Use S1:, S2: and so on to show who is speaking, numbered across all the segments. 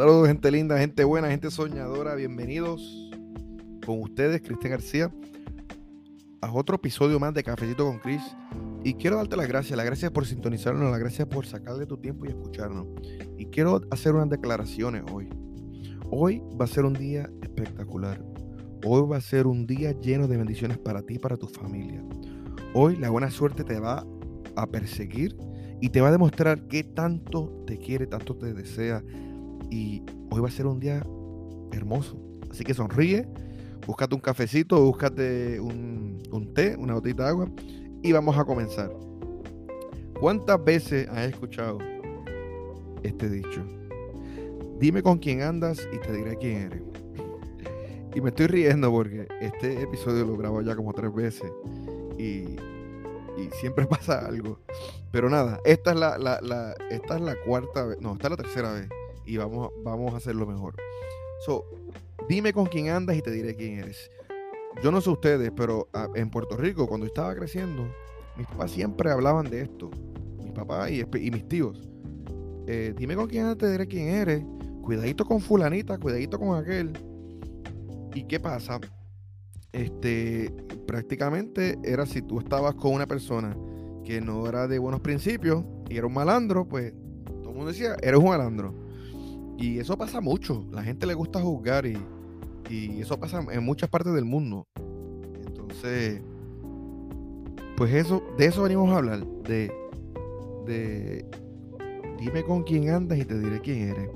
S1: Saludos, gente linda, gente buena, gente soñadora. Bienvenidos con ustedes, Cristian García, a otro episodio más de Cafecito con Chris. Y quiero darte las gracias, las gracias por sintonizarnos, las gracias por sacarle tu tiempo y escucharnos. Y quiero hacer unas declaraciones hoy. Hoy va a ser un día espectacular. Hoy va a ser un día lleno de bendiciones para ti y para tu familia. Hoy la buena suerte te va a perseguir y te va a demostrar qué tanto te quiere, tanto te desea. Y hoy va a ser un día hermoso. Así que sonríe, búscate un cafecito, búscate un, un té, una botita de agua y vamos a comenzar. ¿Cuántas veces has escuchado este dicho? Dime con quién andas y te diré quién eres. Y me estoy riendo porque este episodio lo grabo ya como tres veces y, y siempre pasa algo. Pero nada, esta es la, la, la, esta es la cuarta vez, no, esta es la tercera vez y vamos, vamos a hacerlo mejor. So, dime con quién andas y te diré quién eres. Yo no sé ustedes, pero ah, en Puerto Rico, cuando estaba creciendo, mis papás siempre hablaban de esto. Mis papás y, mis tíos. Eh, dime con quién andas, te diré quién eres cuidadito con fulanita, cuidadito con aquel. ¿Y qué pasa? Este, prácticamente era si tú estabas con una persona que no era de buenos principios y era un malandro, pues todo el mundo decía, eres un malandro. Y eso pasa mucho. La gente le gusta juzgar y, y eso pasa en muchas partes del mundo. Entonces, pues eso, de eso venimos a hablar. De, de dime con quién andas y te diré quién eres.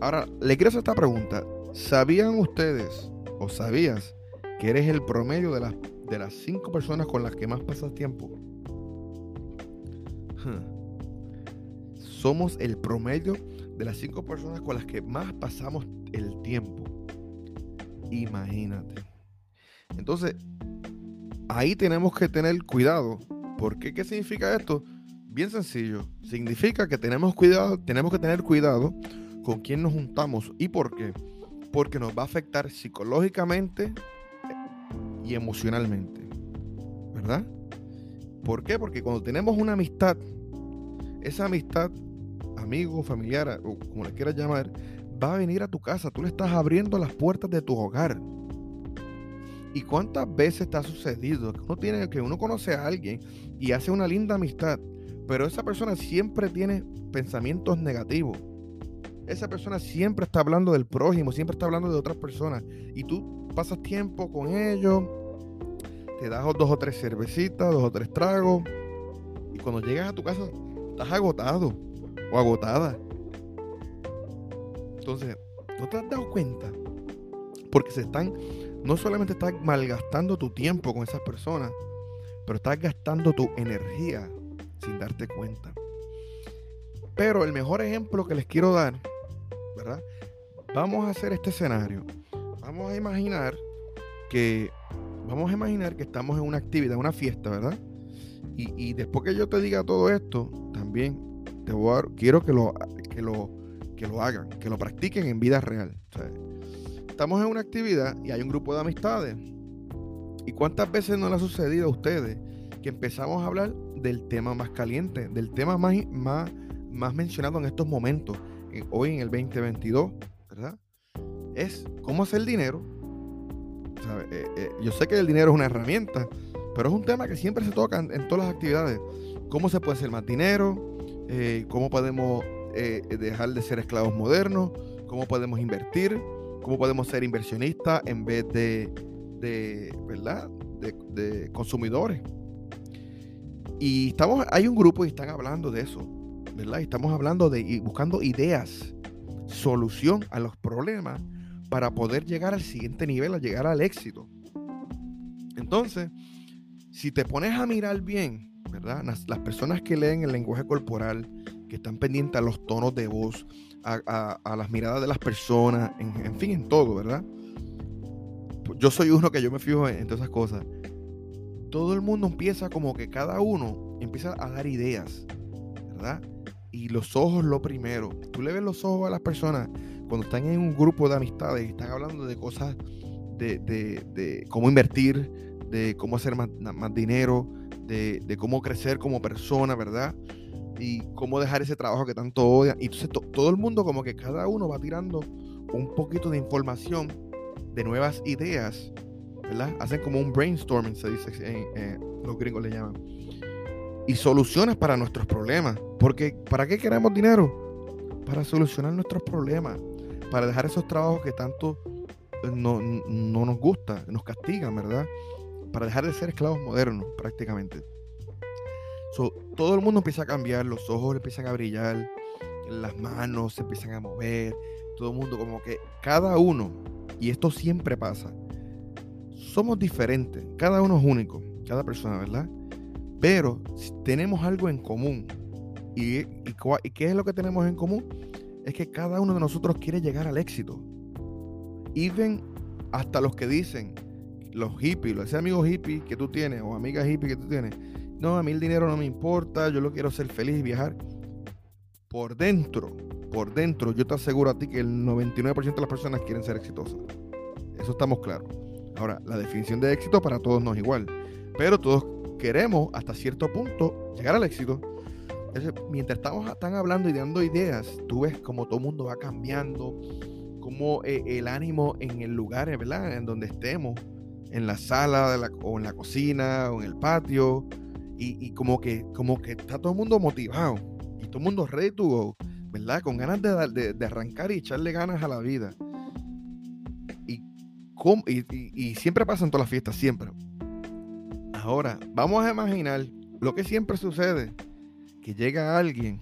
S1: Ahora, le quiero hacer esta pregunta. ¿Sabían ustedes o sabías que eres el promedio de las, de las cinco personas con las que más pasas tiempo? Somos el promedio de las cinco personas con las que más pasamos el tiempo. Imagínate. Entonces, ahí tenemos que tener cuidado. ¿Por qué? ¿Qué significa esto? Bien sencillo. Significa que tenemos cuidado, tenemos que tener cuidado con quién nos juntamos y por qué. Porque nos va a afectar psicológicamente y emocionalmente. ¿Verdad? ¿Por qué? Porque cuando tenemos una amistad, esa amistad, amigo, familiar, o como le quieras llamar, va a venir a tu casa. Tú le estás abriendo las puertas de tu hogar. ¿Y cuántas veces te ha sucedido que uno, tiene, que uno conoce a alguien y hace una linda amistad, pero esa persona siempre tiene pensamientos negativos? esa persona siempre está hablando del prójimo, siempre está hablando de otras personas. Y tú pasas tiempo con ellos, te das dos o tres cervecitas, dos o tres tragos. Y cuando llegas a tu casa, estás agotado agotada. Entonces, ¿no te has dado cuenta? Porque se están, no solamente estás malgastando tu tiempo con esas personas, pero estás gastando tu energía sin darte cuenta. Pero el mejor ejemplo que les quiero dar ¿verdad? Vamos a hacer este escenario. Vamos a imaginar que vamos a imaginar que estamos en una actividad, una fiesta, ¿verdad? Y, después que yo te diga todo esto, también te voy a, quiero que lo, que lo, que lo hagan, que lo practiquen en vida real. estamos en una actividad y hay un grupo de amistades. ¿Y cuántas veces no le ha sucedido a ustedes que empezamos a hablar del tema más caliente, del tema más, más, más mencionado en estos momentos? hoy en el 2022, ¿verdad? Es cómo hacer dinero. Eh, eh, yo sé que el dinero es una herramienta, pero es un tema que siempre se toca en, todas las actividades. ¿Cómo se puede hacer más dinero? Eh, ¿Cómo podemos dejar de ser esclavos modernos? ¿Cómo podemos invertir? ¿Cómo podemos ser inversionistas en vez de, de ¿verdad? De, consumidores. Y estamos, hay un grupo y están hablando de eso. ¿verdad? Estamos hablando de y buscando ideas, solución a los problemas para poder llegar al siguiente nivel, a llegar al éxito. Entonces, si te pones a mirar bien, Las, personas que leen el lenguaje corporal, que están pendientes a los tonos de voz, a, las miradas de las personas, en, fin, en todo, ¿verdad? Yo soy uno que yo me fijo en, todas esas cosas. Todo el mundo empieza como que cada uno empieza a dar ideas, ¿verdad? y los ojos lo primero. Tú le ves los ojos a las personas cuando están en un grupo de amistades y están hablando de cosas de, cómo invertir, de cómo hacer más, dinero, de, cómo crecer como persona, ¿verdad? y cómo dejar ese trabajo que tanto odian. Y entonces todo el mundo como que cada uno va tirando un poquito de información, de nuevas ideas, ¿verdad? Hacen como un brainstorming, se dice, los gringos le llaman. Y soluciones para nuestros problemas. Porque ¿para qué queremos dinero? Para solucionar nuestros problemas. Para dejar esos trabajos que tanto eh, no, no nos gusta, nos castigan, ¿verdad? Para dejar de ser esclavos modernos, prácticamente todo el mundo empieza a cambiar, los ojos empiezan a brillar, las manos se empiezan a mover, todo el mundo como que cada uno, y esto siempre pasa, somos diferentes, cada uno es único, cada persona, ¿verdad? Pero tenemos algo en común. ¿Y, y, qué es lo que tenemos en común? Es que cada uno de nosotros quiere llegar al éxito. Y ven hasta los que dicen, los hippies, ese amigo hippie que tú tienes o amiga hippie que tú tienes, no, a mí el dinero no me importa, yo lo quiero ser feliz y viajar. Por dentro, por dentro, yo te aseguro a ti que el 99% de las personas quieren ser exitosas. Eso estamos claros. Ahora, la definición de éxito para todos no es igual, pero todos queremos hasta cierto punto llegar al éxito. mientras estamos están hablando y dando ideas, tú ves como todo el mundo va cambiando, como eh, el ánimo en el lugar, ¿verdad? En donde estemos, en la sala o en la cocina o en el patio, y, como, que, como que está todo el mundo motivado y todo el mundo ready to go, ¿verdad? Con ganas de, de, arrancar y echarle ganas a la vida. Y, y, y siempre pasa en todas las fiestas, siempre. Ahora, vamos a imaginar lo que siempre sucede, que llega alguien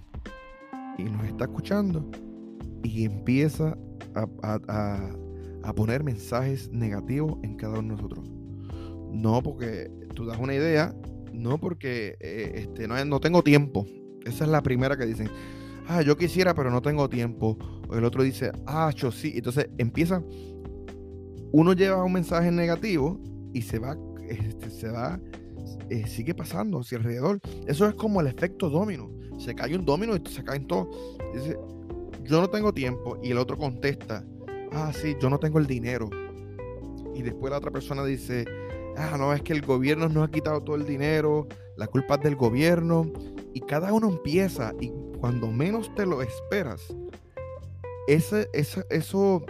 S1: y nos está escuchando y empieza a, poner mensajes negativos en cada uno de nosotros. No, porque tú das una idea no, porque eh, este, no, no tengo tiempo. Esa es la primera que dicen. Ah, yo quisiera, pero no tengo tiempo. O el otro dice, ah, yo sí. Entonces empieza. Uno lleva un mensaje negativo y se va, este, se va, eh, sigue pasando hacia alrededor. Eso es como el efecto domino. Se cae un domino y se caen todos. Dice, yo no tengo tiempo. Y el otro contesta, ah, sí, yo no tengo el dinero. Y después la otra persona dice, ah, no, es que el gobierno nos ha quitado todo el dinero, la culpa es del gobierno, y cada uno empieza, y cuando menos te lo esperas, ese, esa, eso,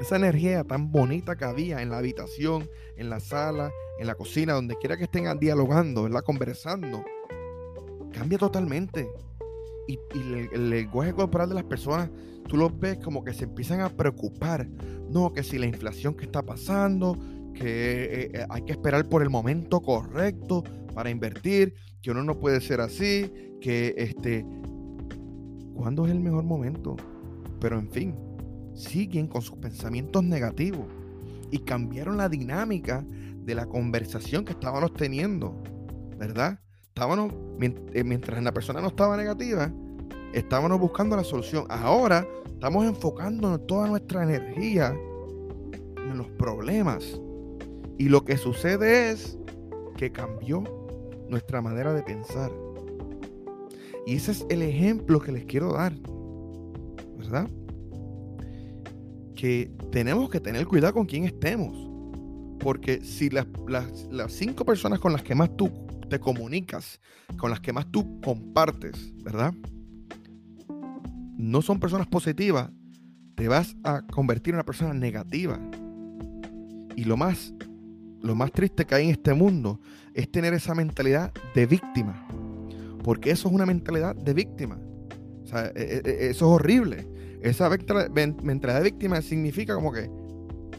S1: esa energía tan bonita que había en la habitación, en la sala, en la cocina, donde quiera que estén dialogando, ¿verdad? conversando, cambia totalmente. Y, el, el, lenguaje corporal de las personas, tú los ves como que se empiezan a preocupar. No, que si la inflación que está pasando, que eh, eh, hay que esperar por el momento correcto para invertir, que uno no puede ser así, que este, ¿cuándo es el mejor momento? Pero en fin, siguen con sus pensamientos negativos y cambiaron la dinámica de la conversación que estábamos teniendo, ¿verdad? Estábamos, eh, mientras la persona no estaba negativa, estábamos buscando la solución. Ahora estamos enfocando toda nuestra energía en los problemas y lo que sucede es que cambió nuestra manera de pensar. Y ese es el ejemplo que les quiero dar. ¿Verdad? Que tenemos que tener cuidado con quién estemos. Porque si las, las, cinco personas con las que más tú te comunicas, con las que más tú compartes, ¿verdad? No son personas positivas, te vas a convertir en una persona negativa. Y lo más lo más triste que hay en este mundo es tener esa mentalidad de víctima. Porque eso es una mentalidad de víctima. O sea, e, e, e, eso es horrible. Esa mentalidad de víctima significa como que,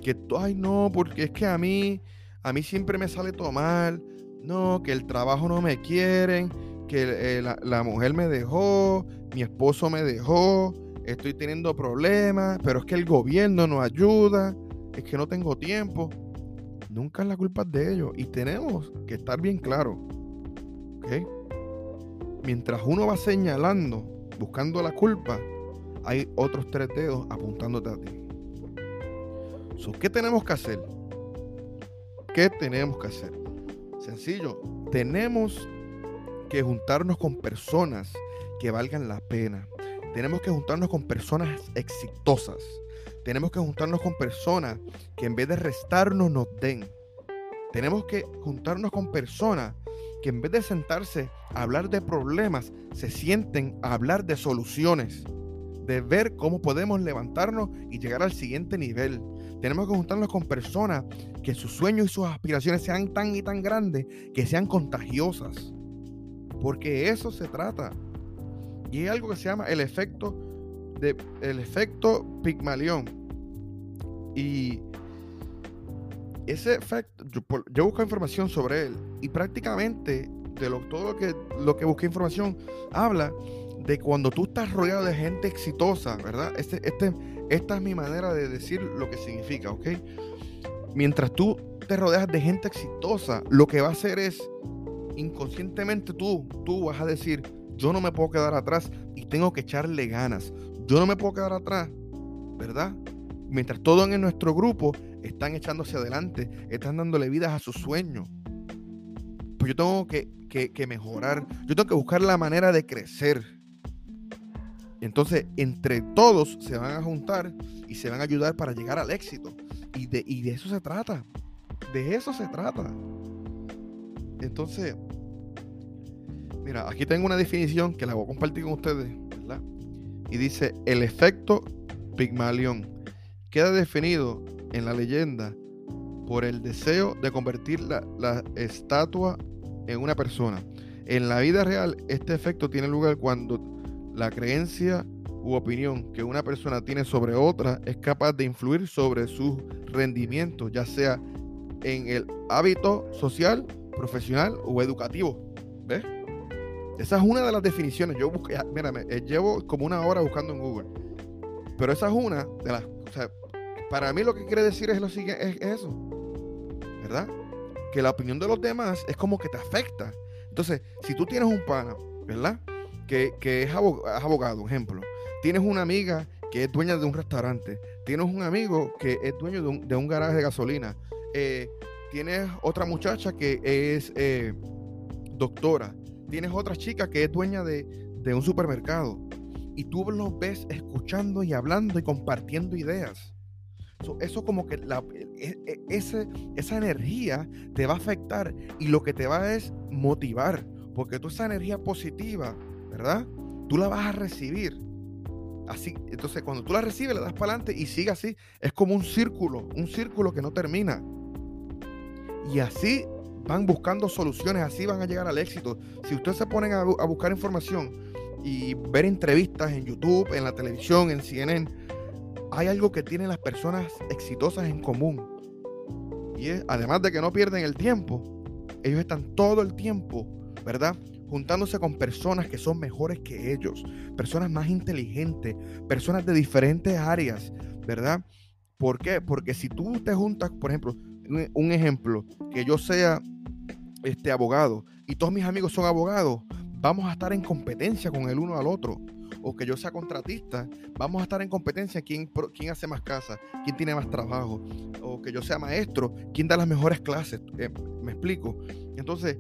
S1: que, ay no, porque es que a mí, a mí siempre me sale todo mal. No, que el trabajo no me quieren, que eh, la, mujer me dejó, mi esposo me dejó, estoy teniendo problemas, pero es que el gobierno no ayuda, es que no tengo tiempo nunca es la culpa de ellos. Y tenemos que estar bien claros. Mientras uno va señalando, buscando la culpa, hay otros tres dedos apuntándote a ti. ¿Qué tenemos que hacer? ¿Qué tenemos que hacer? Sencillo, tenemos que juntarnos con personas que valgan la pena. Tenemos que juntarnos con personas exitosas. Tenemos que juntarnos con personas que en vez de restarnos nos den. Tenemos que juntarnos con personas que en vez de sentarse a hablar de problemas, se sienten a hablar de soluciones, de ver cómo podemos levantarnos y llegar al siguiente nivel. Tenemos que juntarnos con personas que sus sueños y sus aspiraciones sean tan y tan grandes que sean contagiosas. Porque eso se trata. Y hay algo que se llama el efecto de el efecto Pigmalión. Y ese efecto, yo, busco información sobre él y prácticamente de lo, todo que, lo que busqué información habla de cuando tú estás rodeado de gente exitosa, ¿verdad? Este, este, esta es mi manera de decir lo que significa, ¿ok? Mientras tú te rodeas de gente exitosa, lo que va a hacer es, inconscientemente tú, tú vas a decir, yo no me puedo quedar atrás y tengo que echarle ganas. Yo no me puedo quedar atrás, ¿verdad? Mientras todos en nuestro grupo están echándose adelante, están dándole vidas a sus sueños. Pues yo tengo que, que mejorar, yo tengo que buscar la manera de crecer. Entonces, entre todos se van a juntar y se van a ayudar para llegar al éxito. Y de, y de eso se trata. De eso se trata. Entonces, mira, aquí tengo una definición que la voy a compartir con ustedes, ¿verdad? Y dice, el efecto Pigmalión queda definido en la leyenda por el deseo de convertir la, la estatua en una persona. En la vida real, este efecto tiene lugar cuando la creencia u opinión que una persona tiene sobre otra es capaz de influir sobre su rendimiento, ya sea en el hábito social, profesional o educativo. ¿Ves? Esa es una de las definiciones. Yo busqué, mírame, eh, llevo como una hora buscando en Google. Pero esa es una de las. O sea, para mí lo que quiere decir es lo siguiente, es eso. ¿Verdad? Que la opinión de los demás es como que te afecta. Entonces, si tú tienes un pana, ¿verdad? Que, es abogado, ejemplo. Tienes una amiga que es dueña de un restaurante. Tienes un amigo que es dueño de un, garaje de gasolina. Eh, tienes otra muchacha que es eh, doctora. Tienes otra chica que es dueña de, un supermercado. Y tú los ves escuchando y hablando y compartiendo ideas. eso como que e, e, esa energía te va a afectar y lo que te va es motivar. Porque tú esa energía positiva, ¿verdad? Tú la vas a recibir. Así, entonces cuando tú la recibes, le das para adelante y sigue así. Es como un círculo, un círculo que no termina. Y así van buscando soluciones, así van a llegar al éxito. Si ustedes se ponen a, buscar información y ver entrevistas en YouTube, en la televisión, en CNN, hay algo que tienen las personas exitosas en común. Y es, además de que no pierden el tiempo, ellos están todo el tiempo, ¿verdad? Juntándose con personas que son mejores que ellos, personas más inteligentes, personas de diferentes áreas, ¿verdad? ¿Por qué? Porque si tú te juntas, por ejemplo, un ejemplo, que yo sea este abogado y todos mis amigos son abogados, vamos a estar en competencia con el uno al otro. O que yo sea contratista, vamos a estar en competencia quién, quién hace más casa, quién tiene más trabajo. O que yo sea maestro, quién da las mejores clases. Eh, ¿Me explico? Entonces,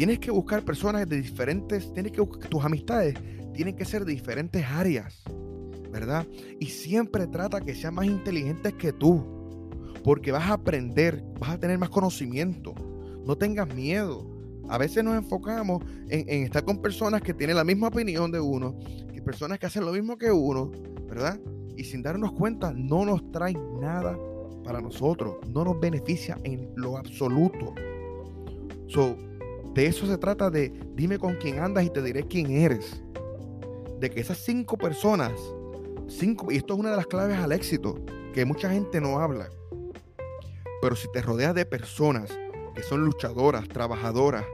S1: tienes que buscar personas de diferentes, tienes que buscar, tus amistades tienen que ser diferentes áreas, ¿verdad? Y siempre trata que sean más inteligentes que tú porque vas a aprender, vas a tener más conocimiento. No tengas miedo. A veces nos enfocamos en, estar con personas que tienen la misma opinión de uno, que personas que hacen lo mismo que uno, ¿verdad? Y sin darnos cuenta, no nos trae nada para nosotros, no nos beneficia en lo absoluto. So, de eso se trata de dime con quién andas y te diré quién eres. De que esas cinco personas, cinco, y esto es una de las claves al éxito, que mucha gente no habla. Pero si te rodeas de personas que son luchadoras, trabajadoras,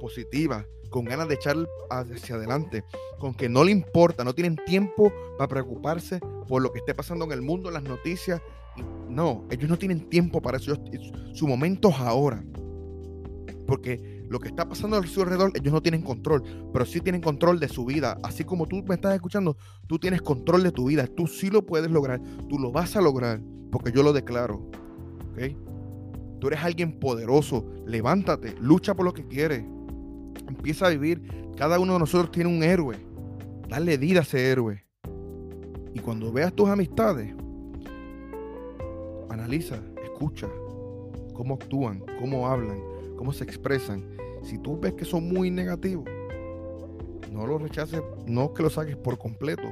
S1: positivas, con ganas de echar hacia adelante, con que no le importa, no tienen tiempo para preocuparse por lo que esté pasando en el mundo, las noticias. No, ellos no tienen tiempo para eso. Su momento es ahora. Porque lo que está pasando a su alrededor, ellos no tienen control, pero sí tienen control de su vida. Así como tú me estás escuchando, tú tienes control de tu vida. Tú sí lo puedes lograr, tú lo vas a lograr, porque yo lo declaro. Tú eres alguien poderoso. Levántate, lucha por lo que quieres. Empieza a vivir. Cada uno de nosotros tiene un héroe. Dale vida a ese héroe. Y cuando veas tus amistades, analiza, escucha cómo actúan, cómo hablan, cómo se expresan. Si tú ves que son muy negativos, no los rechaces, no que los saques por completo,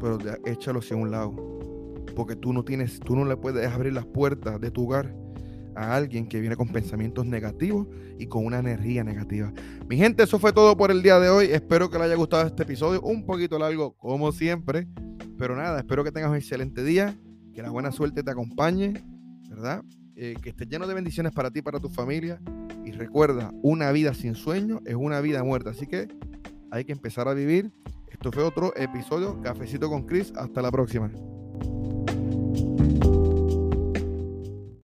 S1: pero échalos hacia un lado. Porque tú no tienes, tú no le puedes abrir las puertas de tu hogar a alguien que viene con pensamientos negativos y con una energía negativa. Mi gente, eso fue todo por el día de hoy. Espero que les haya gustado este episodio, un poquito largo como siempre, pero nada, espero que tengas un excelente día, que la buena suerte te acompañe, ¿verdad? Eh, que esté lleno de bendiciones para ti para tu familia. Y recuerda, una vida sin sueño es una vida muerta. Así que hay que empezar a vivir. Esto fue otro episodio, Cafecito con Chris. Hasta la próxima.